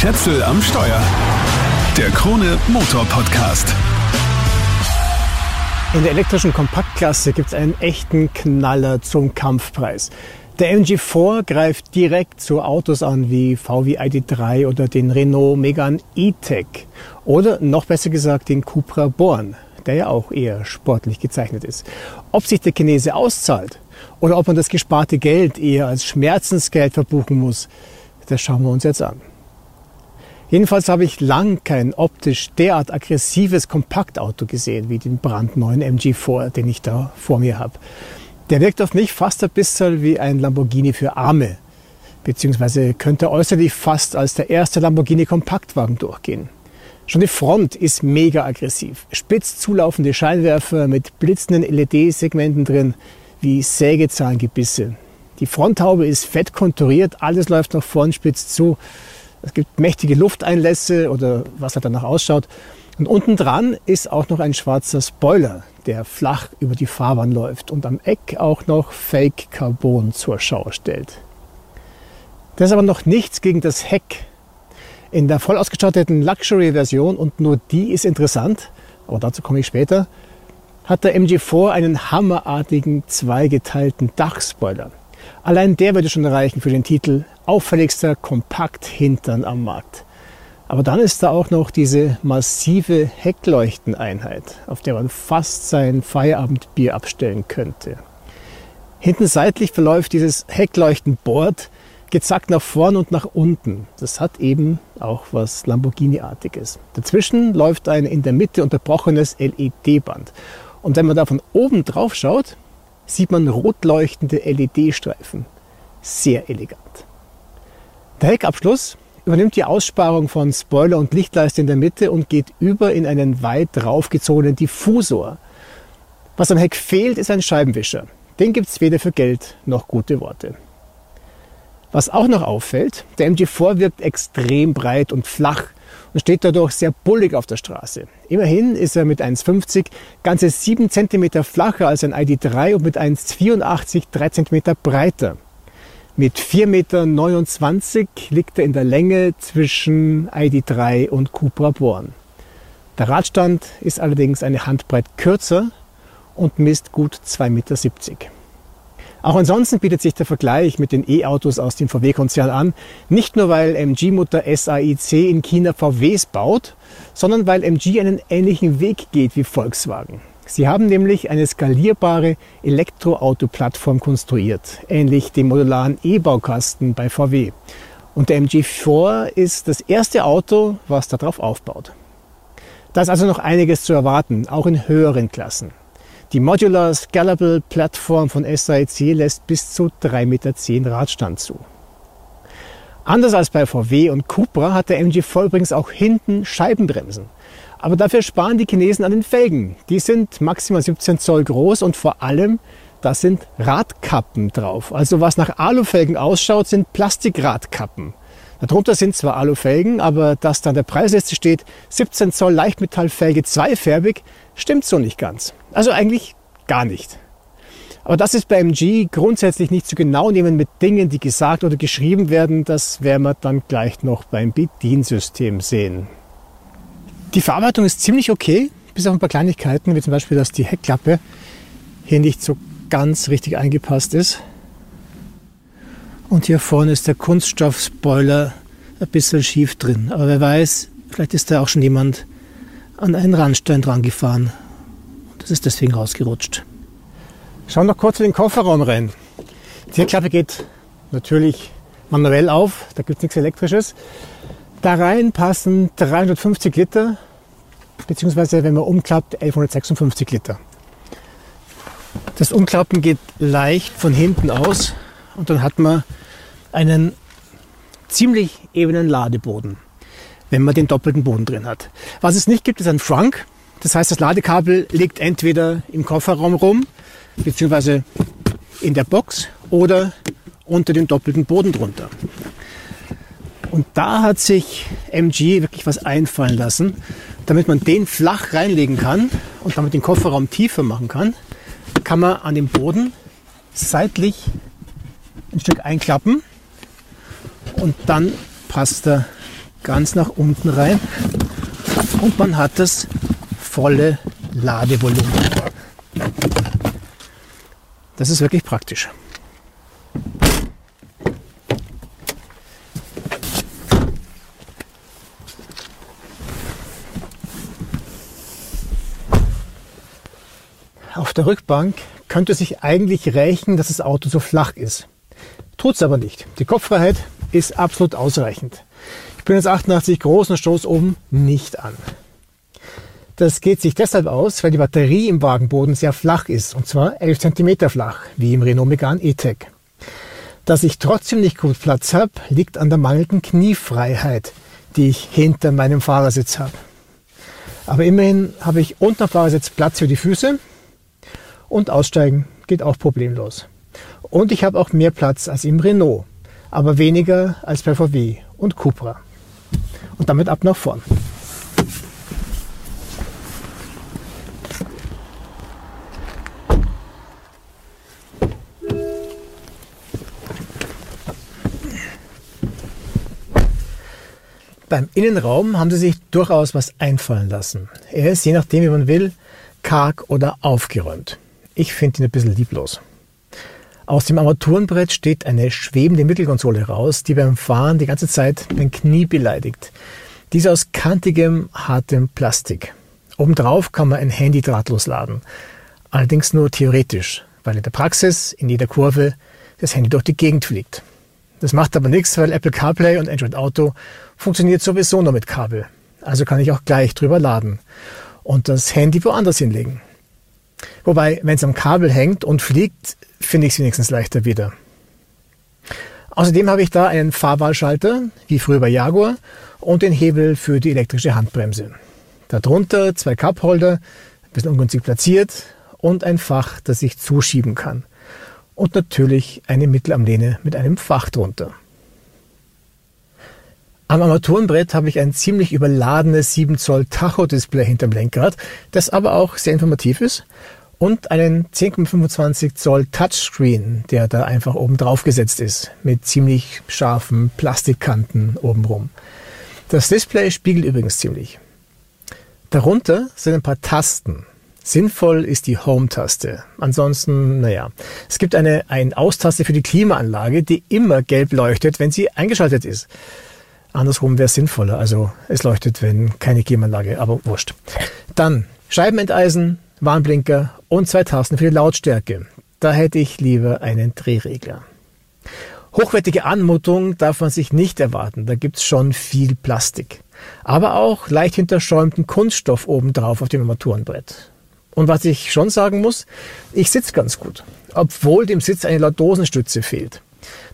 Schätzel am Steuer. Der Krone Motor Podcast. In der elektrischen Kompaktklasse gibt es einen echten Knaller zum Kampfpreis. Der MG4 greift direkt zu Autos an wie VW ID3 oder den Renault Megane E-Tech oder noch besser gesagt den Cupra Born, der ja auch eher sportlich gezeichnet ist. Ob sich der Chinese auszahlt oder ob man das gesparte Geld eher als Schmerzensgeld verbuchen muss, das schauen wir uns jetzt an. Jedenfalls habe ich lang kein optisch derart aggressives Kompaktauto gesehen wie den brandneuen MG4, den ich da vor mir habe. Der wirkt auf mich fast ein bisschen wie ein Lamborghini für Arme, beziehungsweise könnte äußerlich fast als der erste Lamborghini Kompaktwagen durchgehen. Schon die Front ist mega aggressiv. Spitz zulaufende Scheinwerfer mit blitzenden LED-Segmenten drin, wie Sägezahngebisse. Die Fronthaube ist fett konturiert, alles läuft nach vorn spitz zu. Es gibt mächtige Lufteinlässe oder was halt danach ausschaut. Und unten dran ist auch noch ein schwarzer Spoiler, der flach über die Fahrbahn läuft und am Eck auch noch Fake Carbon zur Schau stellt. Das ist aber noch nichts gegen das Heck. In der voll ausgestatteten Luxury-Version, und nur die ist interessant, aber dazu komme ich später, hat der MG4 einen hammerartigen zweigeteilten Dachspoiler. Allein der würde schon reichen für den Titel auffälligster Kompakt-Hintern am Markt. Aber dann ist da auch noch diese massive Heckleuchteneinheit, auf der man fast sein Feierabendbier abstellen könnte. Hinten seitlich verläuft dieses Heckleuchtenboard gezackt nach vorn und nach unten. Das hat eben auch was Lamborghini-artiges. Dazwischen läuft ein in der Mitte unterbrochenes LED-Band. Und wenn man da von oben drauf schaut, sieht man rot leuchtende LED-Streifen. Sehr elegant. Der Heckabschluss übernimmt die Aussparung von Spoiler und Lichtleiste in der Mitte und geht über in einen weit draufgezogenen Diffusor. Was am Heck fehlt, ist ein Scheibenwischer. Den gibt es weder für Geld noch gute Worte. Was auch noch auffällt, der MG4 wirkt extrem breit und flach und steht dadurch sehr bullig auf der Straße. Immerhin ist er mit 1,50 ganze 7 cm flacher als ein ID3 und mit 1,84 3 cm breiter. Mit 4,29 Meter liegt er in der Länge zwischen ID3 und Cupra Born. Der Radstand ist allerdings eine Handbreit kürzer und misst gut 2,70 Meter. Auch ansonsten bietet sich der Vergleich mit den E-Autos aus dem VW-Konzern an, nicht nur weil MG-Mutter SAIC in China VWs baut, sondern weil MG einen ähnlichen Weg geht wie Volkswagen. Sie haben nämlich eine skalierbare Elektroauto-Plattform konstruiert, ähnlich dem modularen E-Baukasten bei VW. Und der MG4 ist das erste Auto, was darauf aufbaut. Da ist also noch einiges zu erwarten, auch in höheren Klassen. Die Modular Scalable Plattform von SAIC lässt bis zu 3,10 Meter Radstand zu. Anders als bei VW und Cupra hat der MG4 übrigens auch hinten Scheibenbremsen. Aber dafür sparen die Chinesen an den Felgen. Die sind maximal 17 Zoll groß und vor allem, da sind Radkappen drauf. Also was nach Alufelgen ausschaut, sind Plastikradkappen. Darunter sind zwar Alufelgen, aber dass dann der Preisliste steht 17 Zoll Leichtmetallfelge zweifärbig, stimmt so nicht ganz. Also eigentlich gar nicht. Aber das ist bei MG grundsätzlich nicht so genau nehmen mit Dingen, die gesagt oder geschrieben werden. Das werden wir dann gleich noch beim Bediensystem sehen. Die Verarbeitung ist ziemlich okay, bis auf ein paar Kleinigkeiten, wie zum Beispiel, dass die Heckklappe hier nicht so ganz richtig eingepasst ist. Und hier vorne ist der Kunststoff-Spoiler ein bisschen schief drin. Aber wer weiß, vielleicht ist da auch schon jemand an einen Randstein dran gefahren. Und das ist deswegen rausgerutscht. Schauen wir noch kurz in den Kofferraum rein. Die Türklappe geht natürlich manuell auf, da gibt es nichts Elektrisches. Da rein passen 350 Liter, beziehungsweise wenn man umklappt 1156 Liter. Das Umklappen geht leicht von hinten aus und dann hat man einen ziemlich ebenen Ladeboden, wenn man den doppelten Boden drin hat. Was es nicht gibt, ist ein Frunk. Das heißt, das Ladekabel liegt entweder im Kofferraum rum, beziehungsweise in der Box oder unter dem doppelten Boden drunter. Und da hat sich MG wirklich was einfallen lassen, damit man den flach reinlegen kann und damit den Kofferraum tiefer machen kann, kann man an dem Boden seitlich ein Stück einklappen und dann passt er ganz nach unten rein und man hat das volle Ladevolumen. Das ist wirklich praktisch. Der Rückbank könnte sich eigentlich rächen, dass das Auto so flach ist. Tut's aber nicht. Die Kopffreiheit ist absolut ausreichend. Ich bin jetzt 88 groß und stoße oben nicht an. Das geht sich deshalb aus, weil die Batterie im Wagenboden sehr flach ist, und zwar 11 cm flach, wie im Renault Megane E-Tech. Dass ich trotzdem nicht gut Platz habe, liegt an der mangelnden Kniefreiheit, die ich hinter meinem Fahrersitz habe. Aber immerhin habe ich unter dem Fahrersitz Platz für die Füße und aussteigen geht auch problemlos. Und ich habe auch mehr Platz als im Renault, aber weniger als bei VW und Cupra. Und damit ab nach vorn. Beim Innenraum haben sie sich durchaus was einfallen lassen. Er ist, je nachdem wie man will, karg oder aufgeräumt. Ich finde ihn ein bisschen lieblos. Aus dem Armaturenbrett steht eine schwebende Mittelkonsole raus, die beim Fahren die ganze Zeit mein Knie beleidigt. Diese aus kantigem, hartem Plastik. Obendrauf kann man ein Handy drahtlos laden. Allerdings nur theoretisch, weil in der Praxis, in jeder Kurve, das Handy durch die Gegend fliegt. Das macht aber nichts, weil Apple CarPlay und Android Auto funktioniert sowieso nur mit Kabel. Also kann ich auch gleich drüber laden und das Handy woanders hinlegen. Wobei, wenn es am Kabel hängt und fliegt, finde ich es wenigstens leichter wieder. Außerdem habe ich da einen Fahrwahlschalter, wie früher bei Jaguar, und den Hebel für die elektrische Handbremse. Darunter zwei Cupholder, ein bisschen ungünstig platziert, und ein Fach, das ich zuschieben kann. Und natürlich eine Mittelarmlehne mit einem Fach drunter. Am Armaturenbrett habe ich ein ziemlich überladenes 7 Zoll Tacho-Display hinterm Lenkrad, das aber auch sehr informativ ist und einen 10,25 Zoll Touchscreen, der da einfach oben drauf gesetzt ist, mit ziemlich scharfen Plastikkanten obenrum. Das Display spiegelt übrigens ziemlich. Darunter sind ein paar Tasten. Sinnvoll ist die Home-Taste. Ansonsten, naja, es gibt eine Ein-Aus-Taste für die Klimaanlage, die immer gelb leuchtet, wenn sie eingeschaltet ist. Andersrum wäre es sinnvoller. Also es leuchtet, wenn keine Klimaanlage, aber wurscht. Dann Scheibenenteisen, Warnblinker und zwei Tasten für die Lautstärke. Da hätte ich lieber einen Drehregler. Hochwertige Anmutung darf man sich nicht erwarten. Da gibt's schon viel Plastik. Aber auch leicht hinterschäumten Kunststoff obendrauf auf dem Armaturenbrett. Und was ich schon sagen muss, ich sitze ganz gut, obwohl dem Sitz eine Lordosenstütze fehlt.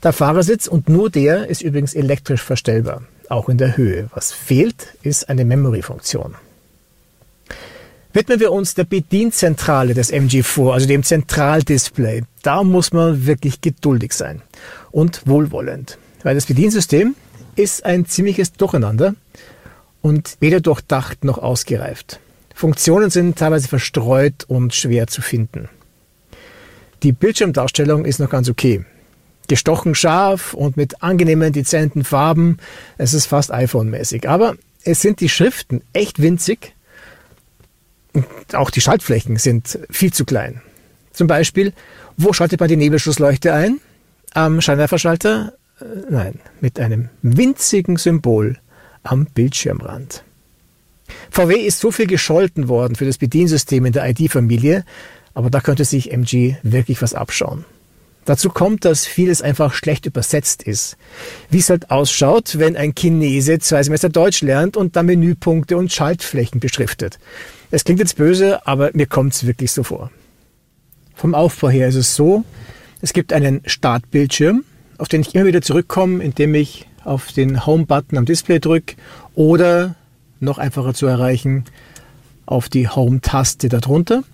Der Fahrersitz und nur der ist übrigens elektrisch verstellbar, auch in der Höhe. Was fehlt, ist eine Memory-Funktion. Widmen wir uns der Bedienzentrale des MG4, also dem Zentraldisplay. Da muss man wirklich geduldig sein und wohlwollend, weil das Bediensystem ist ein ziemliches Durcheinander und weder durchdacht noch ausgereift. Funktionen sind teilweise verstreut und schwer zu finden. Die Bildschirmdarstellung ist noch ganz okay gestochen scharf und mit angenehmen, dezenten Farben. Es ist fast iPhone-mäßig. Aber es sind die Schriften echt winzig. Und auch die Schaltflächen sind viel zu klein. Zum Beispiel, wo schaltet man die Nebelschussleuchte ein? Am Scheinwerferschalter? Äh, nein, mit einem winzigen Symbol am Bildschirmrand. VW ist so viel gescholten worden für das Bediensystem in der ID-Familie, aber da könnte sich MG wirklich was abschauen. Dazu kommt, dass vieles einfach schlecht übersetzt ist. Wie es halt ausschaut, wenn ein Chinese zwei Semester Deutsch lernt und dann Menüpunkte und Schaltflächen beschriftet. Es klingt jetzt böse, aber mir kommt es wirklich so vor. Vom Aufbau her ist es so, es gibt einen Startbildschirm, auf den ich immer wieder zurückkomme, indem ich auf den Home-Button am Display drücke oder noch einfacher zu erreichen, auf die Home-Taste darunter.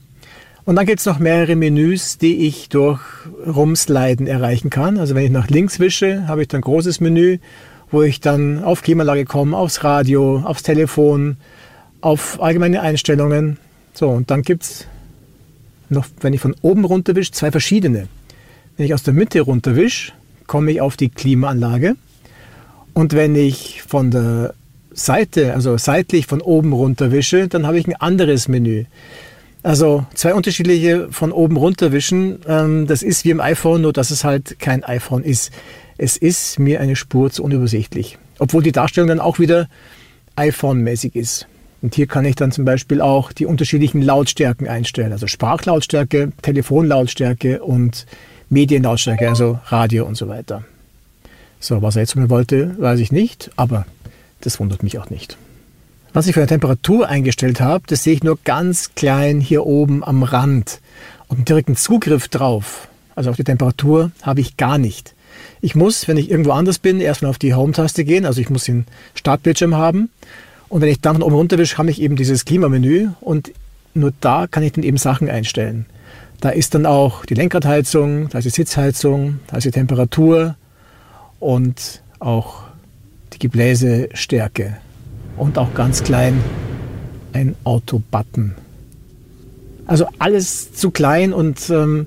Und dann gibt es noch mehrere Menüs, die ich durch Rumsliden erreichen kann. Also wenn ich nach links wische, habe ich dann ein großes Menü, wo ich dann auf Klimaanlage komme, aufs Radio, aufs Telefon, auf allgemeine Einstellungen. So, und dann gibt es noch, wenn ich von oben runter wische, zwei verschiedene. Wenn ich aus der Mitte runter wische, komme ich auf die Klimaanlage. Und wenn ich von der Seite, also seitlich von oben runter wische, dann habe ich ein anderes Menü. Also zwei unterschiedliche von oben runter wischen. Ähm, das ist wie im iPhone, nur dass es halt kein iPhone ist. Es ist mir eine Spur zu unübersichtlich. Obwohl die Darstellung dann auch wieder iPhone-mäßig ist. Und hier kann ich dann zum Beispiel auch die unterschiedlichen Lautstärken einstellen. Also Sprachlautstärke, Telefonlautstärke und Medienlautstärke, also Radio und so weiter. So, was er jetzt von mir wollte, weiß ich nicht, aber das wundert mich auch nicht. Was ich für eine Temperatur eingestellt habe, das sehe ich nur ganz klein hier oben am Rand. Und einen direkten Zugriff drauf, also auf die Temperatur, habe ich gar nicht. Ich muss, wenn ich irgendwo anders bin, erstmal auf die Home-Taste gehen, also ich muss den Startbildschirm haben. Und wenn ich dann von oben runter wische, habe ich eben dieses Klimamenü und nur da kann ich dann eben Sachen einstellen. Da ist dann auch die Lenkradheizung, da ist die Sitzheizung, da ist die Temperatur und auch die Gebläsestärke und auch ganz klein ein Auto-Button. Also alles zu klein und ähm,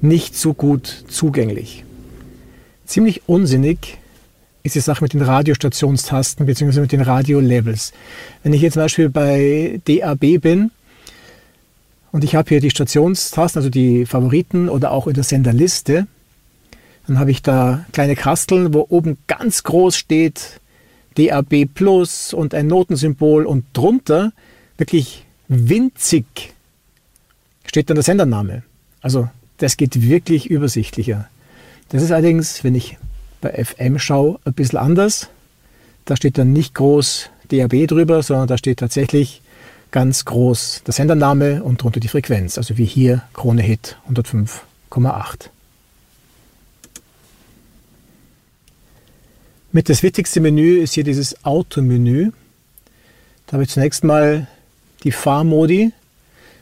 nicht so gut zugänglich. Ziemlich unsinnig ist die Sache mit den Radiostationstasten bzw. mit den Radiolabels. Wenn ich jetzt zum Beispiel bei DAB bin und ich habe hier die Stationstasten, also die Favoriten oder auch in der Senderliste, dann habe ich da kleine Kasteln, wo oben ganz groß steht DAB Plus und ein Notensymbol und drunter wirklich winzig steht dann der Sendername. Also das geht wirklich übersichtlicher. Das ist allerdings, wenn ich bei FM schaue, ein bisschen anders. Da steht dann nicht groß DAB drüber, sondern da steht tatsächlich ganz groß der Sendername und drunter die Frequenz, also wie hier Krone Hit 105,8. Mit das wichtigste Menü ist hier dieses Auto-Menü. Da habe ich zunächst mal die Fahrmodi,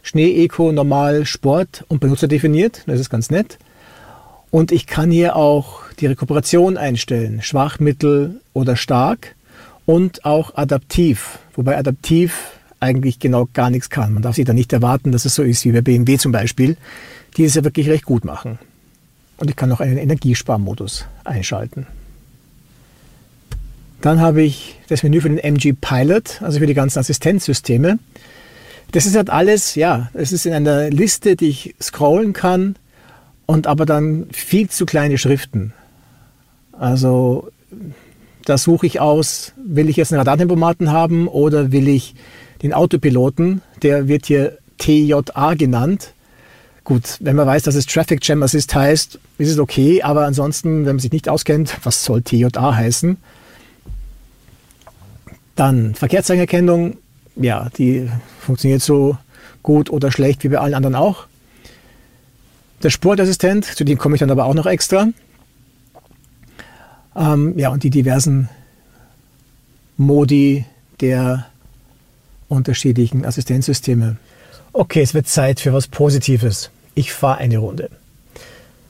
Schnee, Eco, Normal, Sport und Benutzer definiert. Das ist ganz nett. Und ich kann hier auch die Rekuperation einstellen, schwach, mittel oder stark und auch adaptiv. Wobei adaptiv eigentlich genau gar nichts kann. Man darf sich da nicht erwarten, dass es so ist wie bei BMW zum Beispiel, die es ja wirklich recht gut machen. Und ich kann auch einen Energiesparmodus einschalten. Dann habe ich das Menü für den MG Pilot, also für die ganzen Assistenzsysteme. Das ist halt alles, ja, es ist in einer Liste, die ich scrollen kann und aber dann viel zu kleine Schriften. Also da suche ich aus, will ich jetzt einen Radartempomaten haben oder will ich den Autopiloten, der wird hier TJA genannt. Gut, wenn man weiß, dass es Traffic Jam Assist heißt, ist es okay, aber ansonsten, wenn man sich nicht auskennt, was soll TJA heißen? Dann Verkehrszeichenerkennung, ja, die funktioniert so gut oder schlecht wie bei allen anderen auch. Der Sportassistent, zu dem komme ich dann aber auch noch extra. Ähm, ja, und die diversen Modi der unterschiedlichen Assistenzsysteme. Okay, es wird Zeit für was Positives. Ich fahre eine Runde.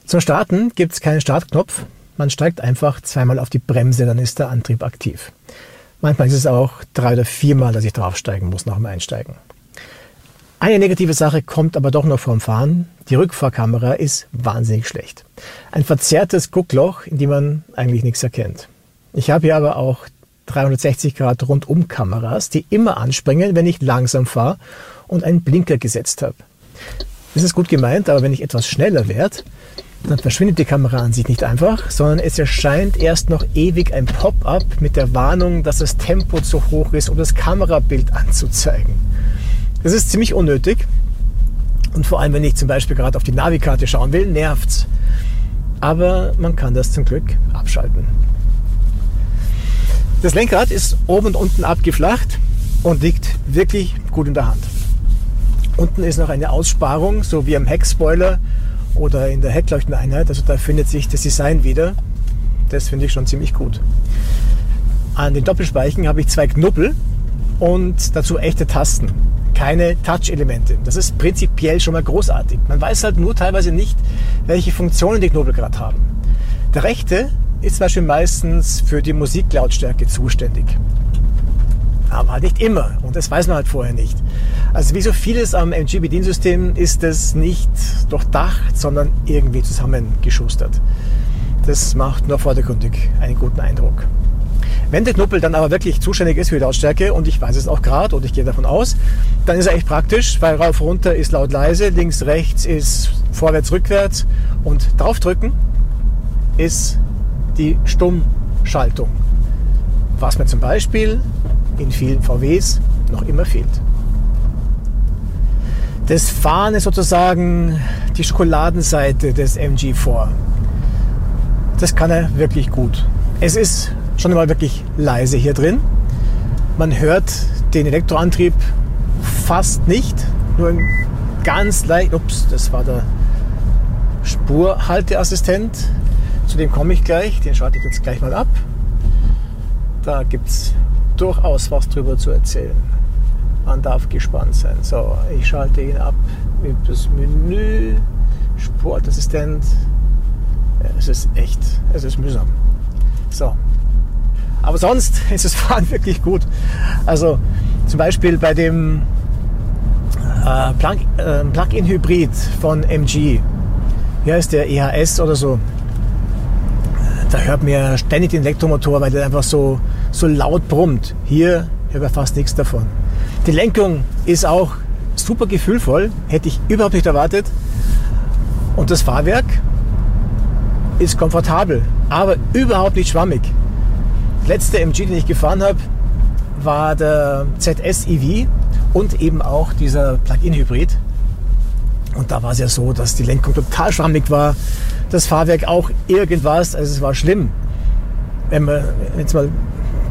Zum Starten gibt es keinen Startknopf. Man steigt einfach zweimal auf die Bremse, dann ist der Antrieb aktiv. Manchmal ist es auch drei oder viermal, dass ich draufsteigen muss nach dem Einsteigen. Eine negative Sache kommt aber doch noch vorm Fahren. Die Rückfahrkamera ist wahnsinnig schlecht. Ein verzerrtes Guckloch, in dem man eigentlich nichts erkennt. Ich habe hier aber auch 360 Grad Rundum-Kameras, die immer anspringen, wenn ich langsam fahre und einen Blinker gesetzt habe. Das ist gut gemeint, aber wenn ich etwas schneller werde, dann verschwindet die Kamera an sich nicht einfach, sondern es erscheint erst noch ewig ein Pop-up mit der Warnung, dass das Tempo zu hoch ist, um das Kamerabild anzuzeigen. Das ist ziemlich unnötig und vor allem, wenn ich zum Beispiel gerade auf die Navikarte schauen will, nervt's. Aber man kann das zum Glück abschalten. Das Lenkrad ist oben und unten abgeflacht und liegt wirklich gut in der Hand. Unten ist noch eine Aussparung, so wie am Heckspoiler oder in der Heckleuchteneinheit. Also da findet sich das Design wieder. Das finde ich schon ziemlich gut. An den Doppelspeichen habe ich zwei Knubbel und dazu echte Tasten. Keine Touch-Elemente. Das ist prinzipiell schon mal großartig. Man weiß halt nur teilweise nicht, welche Funktionen die Knubbel gerade haben. Der rechte ist zum Beispiel meistens für die Musiklautstärke zuständig aber halt nicht immer. Und das weiß man halt vorher nicht. Also wie so vieles am MG-Bediensystem ist es nicht durchdacht, sondern irgendwie zusammengeschustert. Das macht nur vordergründig einen guten Eindruck. Wenn der Knuppel dann aber wirklich zuständig ist für die Lautstärke und ich weiß es auch gerade und ich gehe davon aus, dann ist er echt praktisch, weil rauf runter ist laut leise, links rechts ist vorwärts rückwärts und draufdrücken ist die Stummschaltung. Was mir zum Beispiel in vielen VWs noch immer fehlt. Das Fahren ist sozusagen die Schokoladenseite des MG4. Das kann er wirklich gut. Es ist schon einmal wirklich leise hier drin. Man hört den Elektroantrieb fast nicht, nur ganz leicht. Ups, das war der Spurhalteassistent. Zu dem komme ich gleich. Den schalte ich jetzt gleich mal ab. Da gibt es durchaus was drüber zu erzählen. Man darf gespannt sein. So, ich schalte ihn ab mit das Menü, Sportassistent. Ja, es ist echt, es ist mühsam. So, aber sonst ist das Fahren wirklich gut. Also zum Beispiel bei dem äh, äh, Plug-in-Hybrid von MG, hier ist der EHS oder so, da hört mir ständig den Elektromotor, weil der einfach so, so laut brummt. Hier hört man fast nichts davon. Die Lenkung ist auch super gefühlvoll, hätte ich überhaupt nicht erwartet. Und das Fahrwerk ist komfortabel, aber überhaupt nicht schwammig letzte MG, den ich gefahren habe, war der ZS EV und eben auch dieser Plug-in-Hybrid. Und da war es ja so, dass die Lenkung total schwammig war, das Fahrwerk auch irgendwas, also es war schlimm, wenn man jetzt mal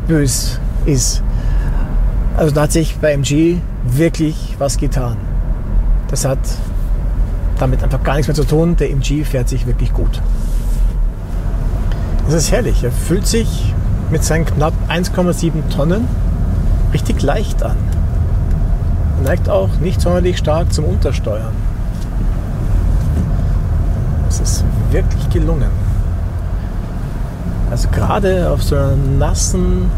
bös ist. Also da hat sich bei MG wirklich was getan. Das hat damit einfach gar nichts mehr zu tun. Der MG fährt sich wirklich gut. Das ist herrlich. Er fühlt sich mit seinen knapp 1,7 Tonnen richtig leicht an. Er neigt auch nicht sonderlich stark zum Untersteuern. Es ist wirklich gelungen. Also gerade auf so einer nassen,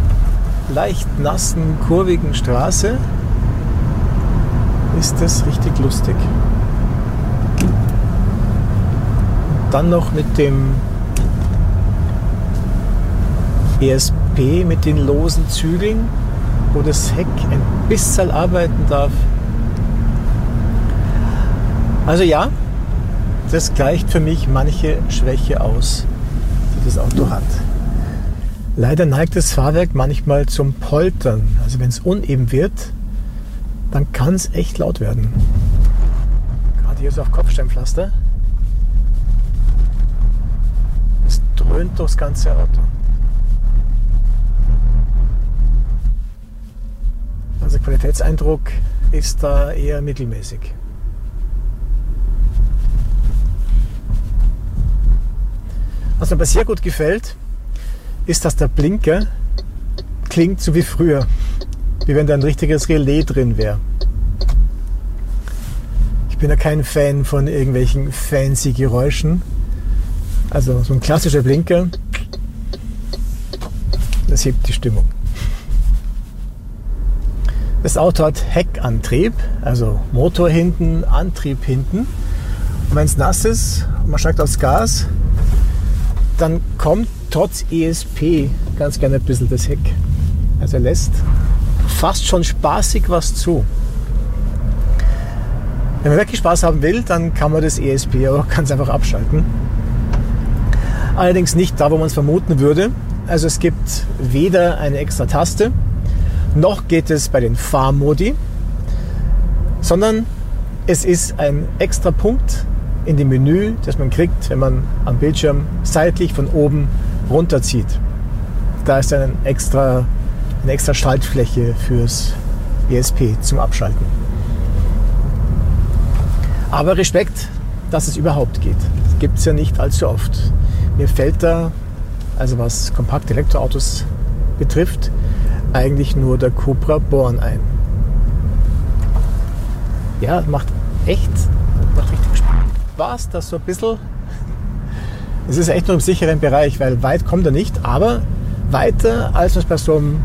leicht nassen, kurvigen Straße ist das richtig lustig. Und dann noch mit dem ESP mit den losen Zügeln, wo das Heck ein bisschen arbeiten darf. Also ja, das gleicht für mich manche Schwäche aus, das Auto hat. Leider neigt das Fahrwerk manchmal zum Poltern. Also wenn es uneben wird, dann kann es echt laut werden. Gerade hier so auf Kopfsteinpflaster. Es dröhnt durchs ganze Auto. Also Qualitätseindruck ist da eher mittelmäßig. Was mir aber sehr gut gefällt, ist, dass der Blinker klingt so wie früher, wie wenn da ein richtiges Relais drin wäre. Ich bin ja kein Fan von irgendwelchen fancy Geräuschen. Also so ein klassischer Blinker, das hebt die Stimmung. Das Auto hat Heckantrieb, also Motor hinten, Antrieb hinten. Und wenn es nass ist und man steigt aufs Gas, dann kommt trotz ESP ganz gerne ein bisschen das Heck. Also er lässt fast schon spaßig was zu. Wenn man wirklich Spaß haben will, dann kann man das ESP auch ganz einfach abschalten. Allerdings nicht da, wo man es vermuten würde. Also es gibt weder eine extra Taste, noch geht es bei den Fahrmodi, sondern es ist ein extra Punkt in dem Menü, das man kriegt, wenn man am Bildschirm seitlich von oben runterzieht. Da ist ein extra, eine extra Schaltfläche fürs ESP zum Abschalten. Aber Respekt, dass es überhaupt geht. Das gibt es ja nicht allzu oft. Mir fällt da, also was kompakte Elektroautos betrifft, eigentlich nur der Cupra Born ein. Ja, macht echt, Spaß, das so ein bisschen. Es ist echt nur im sicheren Bereich, weil weit kommt er nicht, aber weiter, als es bei so einem,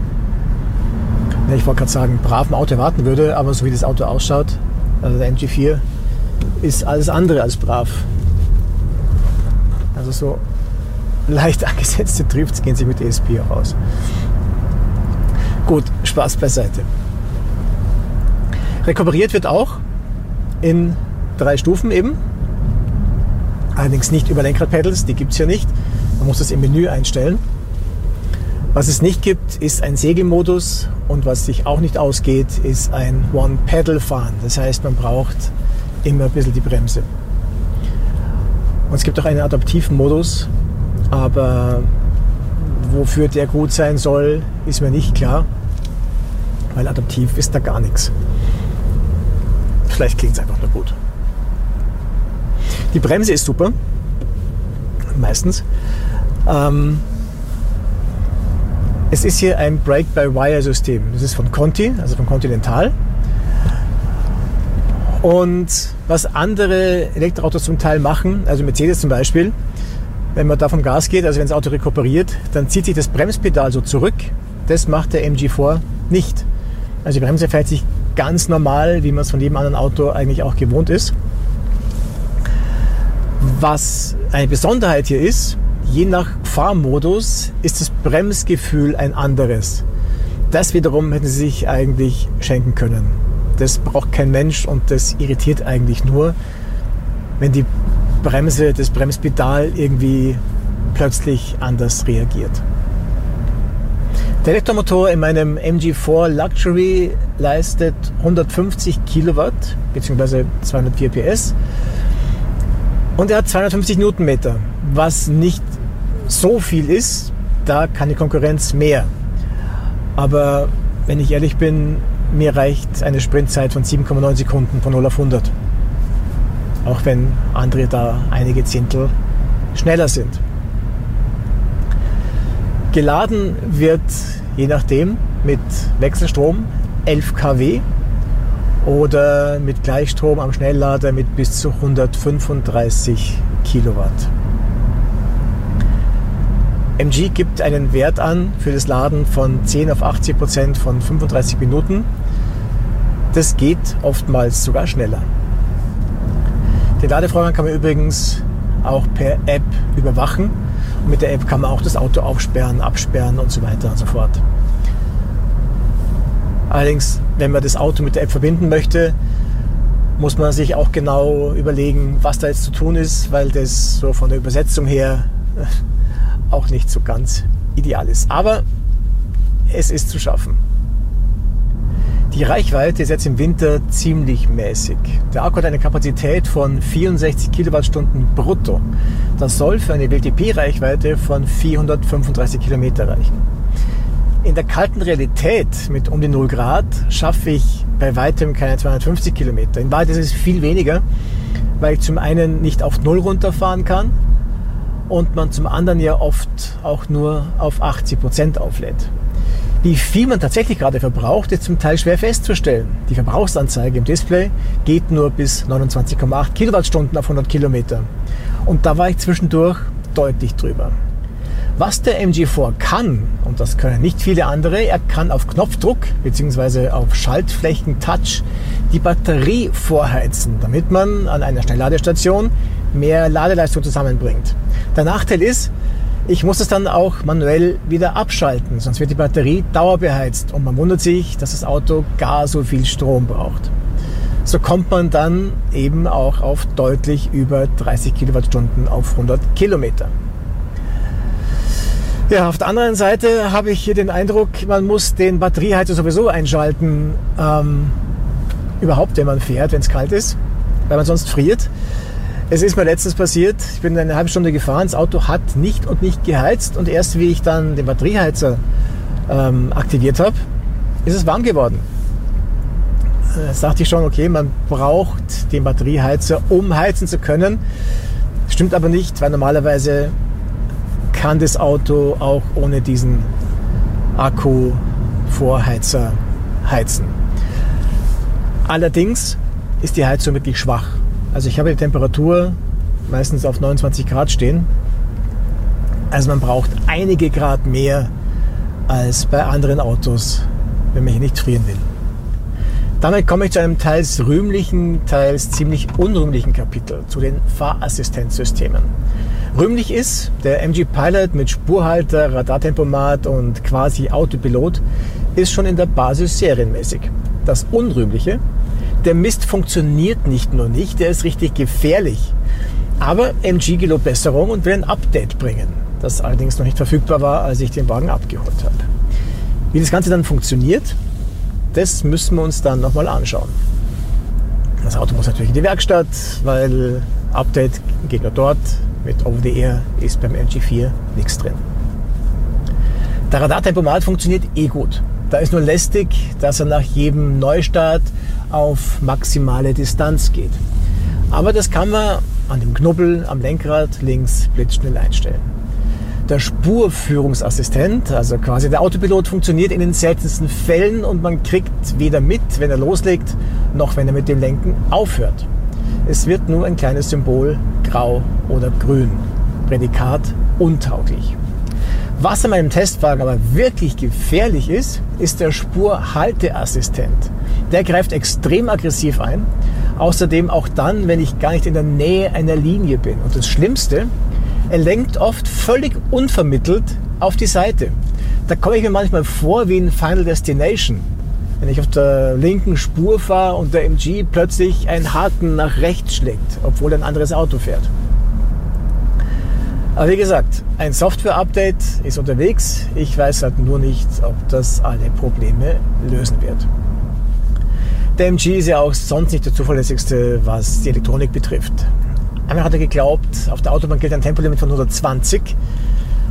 ich wollte gerade sagen, braven Auto erwarten würde, aber so wie das Auto ausschaut, also der MG4, ist alles andere als brav. Also so leicht angesetzte Drifts gehen sich mit ESP auch aus. Gut, Spaß beiseite. Rekuperiert wird auch in drei Stufen eben. Allerdings nicht über Lenkradpedals, die gibt es ja nicht. Man muss das im Menü einstellen. Was es nicht gibt, ist ein Segelmodus und was sich auch nicht ausgeht, ist ein One-Pedal-Fahren. Das heißt, man braucht immer ein bisschen die Bremse. Und es gibt auch einen adaptiven Modus, aber wofür der gut sein soll, ist mir nicht klar, weil adaptiv ist da gar nichts. Vielleicht klingt es einfach nur gut. Die Bremse ist super, meistens. Ähm, es ist hier ein Brake-by-Wire-System. Das ist von Conti, also von Continental. Und was andere Elektroautos zum Teil machen, also Mercedes zum Beispiel, wenn man da vom Gas geht, also wenn das Auto rekuperiert, dann zieht sich das Bremspedal so zurück. Das macht der MG4 nicht. Also die Bremse fährt sich ganz normal, wie man es von jedem anderen Auto eigentlich auch gewohnt ist. Was eine Besonderheit hier ist, je nach Fahrmodus ist das Bremsgefühl ein anderes. Das wiederum hätten sie sich eigentlich schenken können. Das braucht kein Mensch und das irritiert eigentlich nur, wenn die Bremse, das Bremspedal irgendwie plötzlich anders reagiert. Der Elektromotor in meinem MG4 Luxury leistet 150 Kilowatt bzw. 204 PS und er hat 250 Newtonmeter, was nicht so viel ist. Da kann die Konkurrenz mehr. Aber wenn ich ehrlich bin, mir reicht eine Sprintzeit von 7,9 Sekunden von 0 auf 100. Auch wenn andere da einige Zehntel schneller sind. Geladen wird je nachdem mit Wechselstrom 11 kW oder mit Gleichstrom am Schnelllader mit bis zu 135 Kilowatt. MG gibt einen Wert an für das Laden von 10 auf 80 Prozent von 35 Minuten. Das geht oftmals sogar schneller. Den Ladevorgang kann man übrigens auch per App überwachen. Und mit der App kann man auch das Auto aufsperren, absperren und so weiter und so fort. Allerdings, wenn man das Auto mit der App verbinden möchte, muss man sich auch genau überlegen, was da jetzt zu tun ist, weil das so von der Übersetzung her auch nicht so ganz ideal ist. Aber es ist zu schaffen. Die Reichweite ist jetzt im Winter ziemlich mäßig. Der Akku hat eine Kapazität von 64 Kilowattstunden brutto. Das soll für eine WLTP-Reichweite von 435 Kilometer reichen. In der kalten Realität mit um die 0 Grad schaffe ich bei weitem keine 250 Kilometer. In Wahrheit ist es viel weniger, weil ich zum einen nicht auf Null runterfahren kann und man zum anderen ja oft auch nur auf 80 Prozent auflädt. Wie viel man tatsächlich gerade verbraucht, ist zum Teil schwer festzustellen. Die Verbrauchsanzeige im Display geht nur bis 29,8 Kilowattstunden auf 100 Kilometer. Und da war ich zwischendurch deutlich drüber. Was der MG4 kann, und das können nicht viele andere, er kann auf Knopfdruck bzw. auf Schaltflächen-Touch die Batterie vorheizen, damit man an einer Schnellladestation mehr Ladeleistung zusammenbringt. Der Nachteil ist, ich muss es dann auch manuell wieder abschalten, sonst wird die Batterie dauerbeheizt und man wundert sich, dass das Auto gar so viel Strom braucht. So kommt man dann eben auch auf deutlich über 30 Kilowattstunden auf 100 Kilometer. Ja, auf der anderen Seite habe ich hier den Eindruck, man muss den Batterieheizer sowieso einschalten, ähm, überhaupt, wenn man fährt, wenn es kalt ist, weil man sonst friert. Es ist mir letztens passiert, ich bin eine halbe Stunde gefahren, das Auto hat nicht und nicht geheizt und erst wie ich dann den Batterieheizer ähm, aktiviert habe, ist es warm geworden. Da sagte ich schon, okay, man braucht den Batterieheizer, um heizen zu können. Stimmt aber nicht, weil normalerweise kann das Auto auch ohne diesen Akku-Vorheizer heizen. Allerdings ist die Heizung wirklich schwach. Also ich habe die Temperatur meistens auf 29 Grad stehen. Also man braucht einige Grad mehr als bei anderen Autos, wenn man hier nicht frieren will. Damit komme ich zu einem teils rühmlichen, teils ziemlich unrühmlichen Kapitel, zu den Fahrassistenzsystemen. Rühmlich ist der MG Pilot mit Spurhalter, Radartempomat und quasi Autopilot ist schon in der Basis serienmäßig. Das Unrühmliche, der Mist funktioniert nicht nur nicht, der ist richtig gefährlich. Aber MG gelobt Besserung und will ein Update bringen, das allerdings noch nicht verfügbar war, als ich den Wagen abgeholt habe. Wie das Ganze dann funktioniert, das müssen wir uns dann nochmal anschauen. Das Auto muss natürlich in die Werkstatt, weil Update geht nur dort. Mit Over the Air ist beim MG4 nichts drin. Der Radartempomat funktioniert eh gut. Da ist nur lästig, dass er nach jedem Neustart auf maximale Distanz geht. Aber das kann man an dem Knubbel am Lenkrad links blitzschnell einstellen. Der Spurführungsassistent, also quasi der Autopilot, funktioniert in den seltensten Fällen und man kriegt weder mit, wenn er loslegt, noch wenn er mit dem Lenken aufhört. Es wird nur ein kleines Symbol grau oder grün. Prädikat untauglich. Was an meinem Testwagen aber wirklich gefährlich ist, ist der Spurhalteassistent. Der greift extrem aggressiv ein. Außerdem auch dann, wenn ich gar nicht in der Nähe einer Linie bin. Und das Schlimmste, er lenkt oft völlig unvermittelt auf die Seite. Da komme ich mir manchmal vor wie in Final Destination. Wenn ich auf der linken Spur fahre und der MG plötzlich einen Haken nach rechts schlägt, obwohl ein anderes Auto fährt. Aber wie gesagt, ein Software-Update ist unterwegs. Ich weiß halt nur nicht, ob das alle Probleme lösen wird. Der MG ist ja auch sonst nicht der zuverlässigste, was die Elektronik betrifft. Einmal hat er geglaubt, auf der Autobahn gilt ein Tempolimit von 120,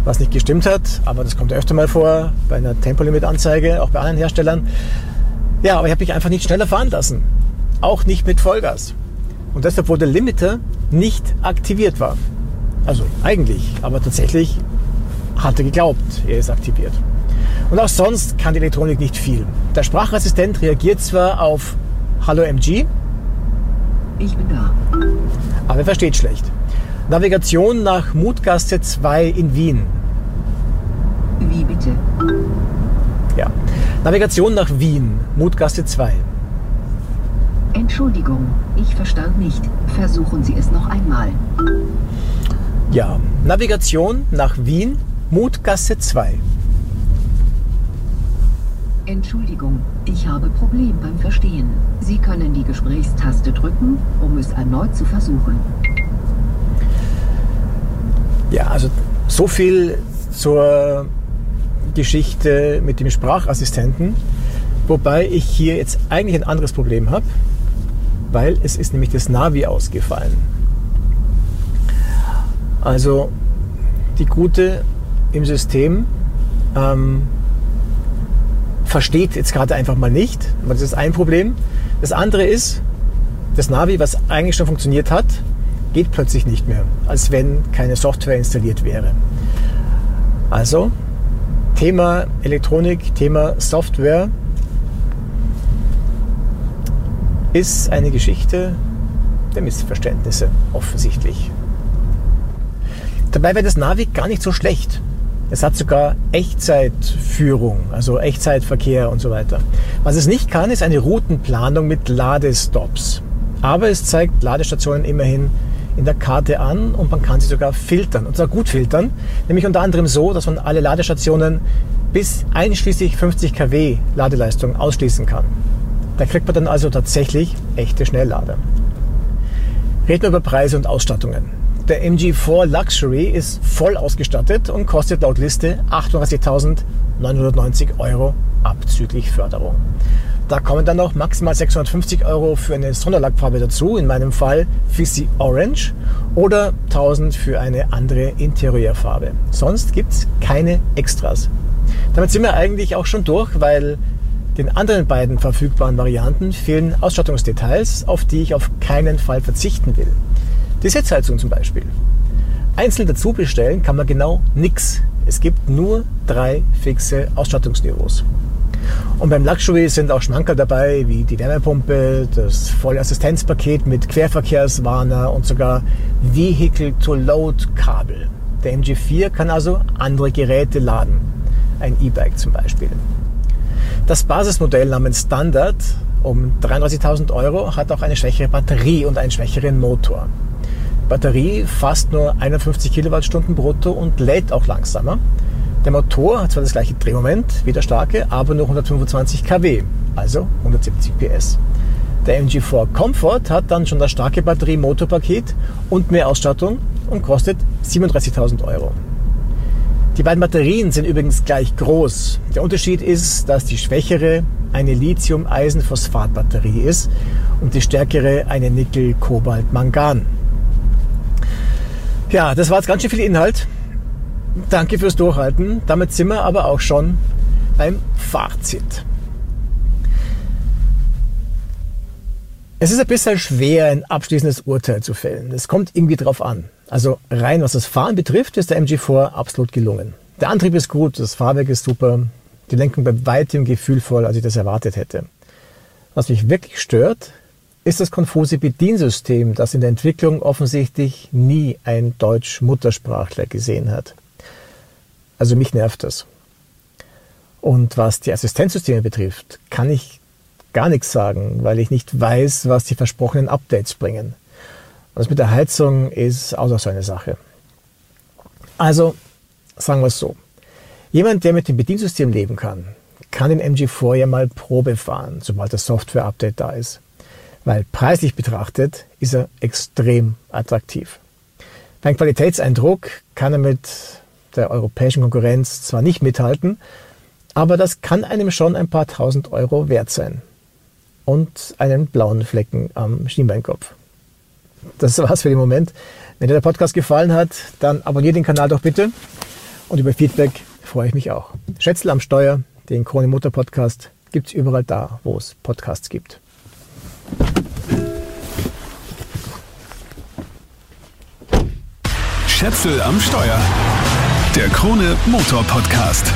was nicht gestimmt hat, aber das kommt öfter mal vor bei einer Tempolimit-Anzeige, auch bei anderen Herstellern. Ja, aber ich habe mich einfach nicht schneller fahren lassen. Auch nicht mit Vollgas. Und deshalb, wurde der Limiter nicht aktiviert war. Also eigentlich, aber tatsächlich hat er geglaubt, er ist aktiviert. Und auch sonst kann die Elektronik nicht viel. Der Sprachassistent reagiert zwar auf Hallo MG. Ich bin da. Aber er versteht schlecht. Navigation nach Mutgasse 2 in Wien. Wie bitte? Navigation nach Wien, Mutgasse 2. Entschuldigung, ich verstand nicht. Versuchen Sie es noch einmal. Ja, Navigation nach Wien, Mutgasse 2. Entschuldigung, ich habe Problem beim Verstehen. Sie können die Gesprächstaste drücken, um es erneut zu versuchen. Ja, also so viel zur Geschichte mit dem Sprachassistenten, wobei ich hier jetzt eigentlich ein anderes Problem habe, weil es ist nämlich das Navi ausgefallen. Also die Gute im System ähm, versteht jetzt gerade einfach mal nicht. Das ist ein Problem. Das andere ist, das Navi, was eigentlich schon funktioniert hat, geht plötzlich nicht mehr, als wenn keine Software installiert wäre. Also Thema Elektronik, Thema Software ist eine Geschichte der Missverständnisse offensichtlich. Dabei wäre das Navi gar nicht so schlecht. Es hat sogar Echtzeitführung, also Echtzeitverkehr und so weiter. Was es nicht kann, ist eine Routenplanung mit Ladestops. Aber es zeigt Ladestationen immerhin in der Karte an und man kann sie sogar filtern. Und zwar gut filtern, nämlich unter anderem so, dass man alle Ladestationen bis einschließlich 50 kW Ladeleistung ausschließen kann. Da kriegt man dann also tatsächlich echte Schnelllader. Reden wir über Preise und Ausstattungen. Der MG4 Luxury ist voll ausgestattet und kostet laut Liste 38.990 Euro abzüglich Förderung. Da kommen dann noch maximal 650 Euro für eine Sonderlackfarbe dazu, in meinem Fall Fizzy Orange oder 1000 für eine andere Interieurfarbe. Sonst gibt es keine Extras. Damit sind wir eigentlich auch schon durch, weil den anderen beiden verfügbaren Varianten fehlen Ausstattungsdetails, auf die ich auf keinen Fall verzichten will. Die Sitzheizung zum Beispiel. Einzeln dazu bestellen kann man genau nichts. Es gibt nur drei fixe Ausstattungsniveaus. Und beim Luxury sind auch Schmankerl dabei, wie die Wärmepumpe, das Vollassistenzpaket mit Querverkehrswarner und sogar Vehicle-to-Load-Kabel. Der MG4 kann also andere Geräte laden. Ein E-Bike zum Beispiel. Das Basismodell namens Standard um 33.000 Euro hat auch eine schwächere Batterie und einen schwächeren Motor. Batterie fasst nur 51 Kilowattstunden brutto und lädt auch langsamer. Der Motor hat zwar das gleiche Drehmoment wie der starke, aber nur 125 kW, also 170 PS. Der MG4 Comfort hat dann schon das starke Batterie-Motorpaket und mehr Ausstattung und kostet 37.000 Euro. Die beiden Batterien sind übrigens gleich groß. Der Unterschied ist, dass die schwächere eine Lithium-Eisenphosphat-Batterie ist und die stärkere eine Nickel-Kobalt-Mangan. Ja, das war jetzt ganz schön viel Inhalt. Danke fürs Durchhalten. Damit sind wir aber auch schon beim Fazit. Es ist ein bisschen schwer, ein abschließendes Urteil zu fällen. Es kommt irgendwie drauf an. Also rein was das Fahren betrifft, ist der MG4 absolut gelungen. Der Antrieb ist gut, das Fahrwerk ist super, die Lenkung bei weitem gefühlvoll, als ich das erwartet hätte. Was mich wirklich stört, ist das konfuse Bediensystem, das in der Entwicklung offensichtlich nie ein Deutsch-Muttersprachler gesehen hat. Also mich nervt das. Und was die Assistenzsysteme betrifft, kann ich gar nichts sagen, weil ich nicht weiß, was die versprochenen Updates bringen. Und das mit der Heizung ist auch so eine Sache. Also, sagen wir es so. Jemand, der mit dem Bediensystem leben kann, kann den MG4 ja mal Probe fahren, sobald das Software-Update da ist. Weil preislich betrachtet ist er extrem attraktiv. Beim Qualitätseindruck kann er mit der europäischen Konkurrenz zwar nicht mithalten, aber das kann einem schon ein paar tausend Euro wert sein. Und einen blauen Flecken am Schienbeinkopf. Das war's für den Moment. Wenn dir der Podcast gefallen hat, dann abonniere den Kanal doch bitte. Und über Feedback freue ich mich auch. Schätzel am Steuer, den Krone Motor Podcast, gibt's überall da, wo es Podcasts gibt. Schätzel am Steuer. Der Krone Motor Podcast.